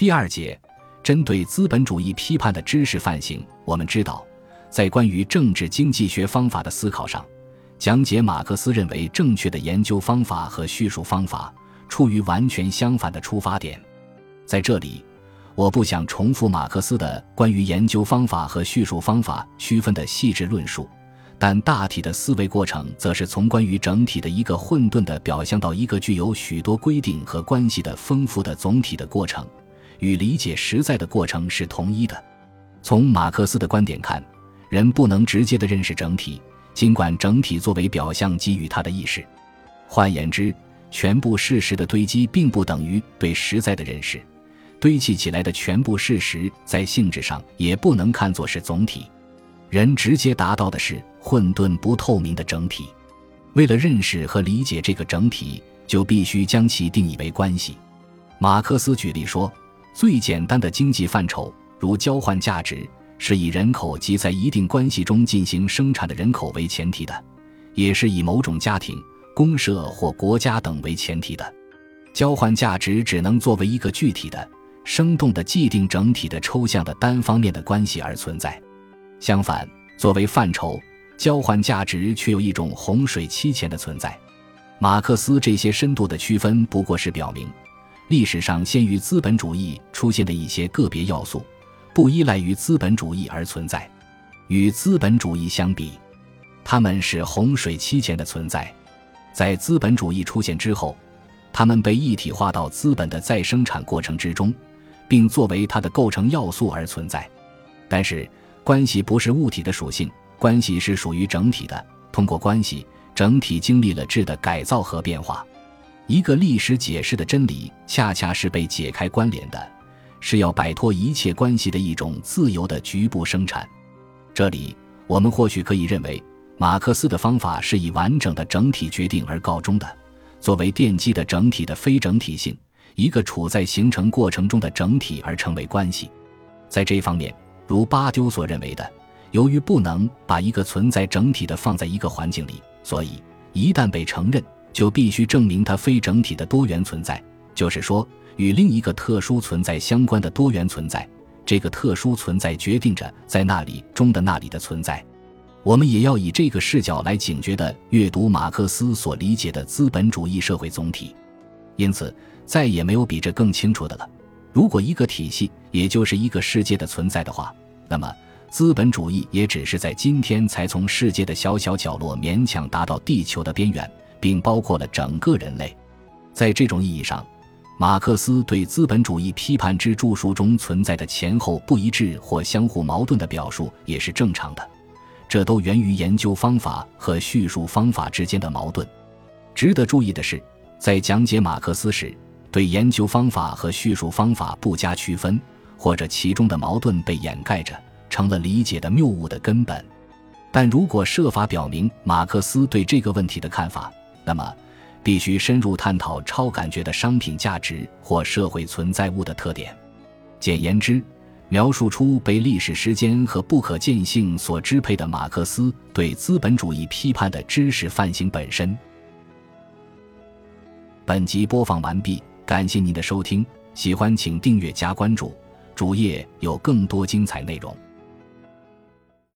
第二节，针对资本主义批判的知识范型，我们知道，在关于政治经济学方法的思考上，讲解马克思认为正确的研究方法和叙述方法，出于完全相反的出发点。在这里，我不想重复马克思的关于研究方法和叙述方法区分的细致论述。但大体的思维过程，则是从关于整体的一个混沌的表象到一个具有许多规定和关系的丰富的总体的过程，与理解实在的过程是同一的。从马克思的观点看，人不能直接的认识整体，尽管整体作为表象给予他的意识。换言之，全部事实的堆积并不等于对实在的认识，堆砌起来的全部事实在性质上也不能看作是总体。人直接达到的是混沌不透明的整体，为了认识和理解这个整体，就必须将其定义为关系。马克思举例说，最简单的经济范畴，如交换价值，是以人口及在一定关系中进行生产的人口为前提的，也是以某种家庭、公社或国家等为前提的。交换价值只能作为一个具体的、生动的既定整体的抽象的单方面的关系而存在。相反，作为范畴，交换价值却有一种洪水期前的存在。马克思这些深度的区分，不过是表明，历史上先于资本主义出现的一些个别要素，不依赖于资本主义而存在。与资本主义相比，他们是洪水期前的存在。在资本主义出现之后，他们被一体化到资本的再生产过程之中，并作为它的构成要素而存在。但是，关系不是物体的属性，关系是属于整体的。通过关系，整体经历了质的改造和变化。一个历史解释的真理，恰恰是被解开关联的，是要摆脱一切关系的一种自由的局部生产。这里，我们或许可以认为，马克思的方法是以完整的整体决定而告终的。作为奠基的整体的非整体性，一个处在形成过程中的整体而成为关系。在这方面。如巴丢所认为的，由于不能把一个存在整体的放在一个环境里，所以一旦被承认，就必须证明它非整体的多元存在，就是说，与另一个特殊存在相关的多元存在。这个特殊存在决定着在那里中的那里的存在。我们也要以这个视角来警觉地阅读马克思所理解的资本主义社会总体。因此，再也没有比这更清楚的了。如果一个体系，也就是一个世界的存在的话，那么资本主义也只是在今天才从世界的小小角落勉强达到地球的边缘，并包括了整个人类。在这种意义上，马克思对资本主义批判之著述中存在的前后不一致或相互矛盾的表述也是正常的，这都源于研究方法和叙述方法之间的矛盾。值得注意的是，在讲解马克思时。对研究方法和叙述方法不加区分，或者其中的矛盾被掩盖着，成了理解的谬误的根本。但如果设法表明马克思对这个问题的看法，那么必须深入探讨超感觉的商品价值或社会存在物的特点。简言之，描述出被历史时间和不可见性所支配的马克思对资本主义批判的知识范型本身。本集播放完毕。感谢您的收听，喜欢请订阅加关注，主页有更多精彩内容。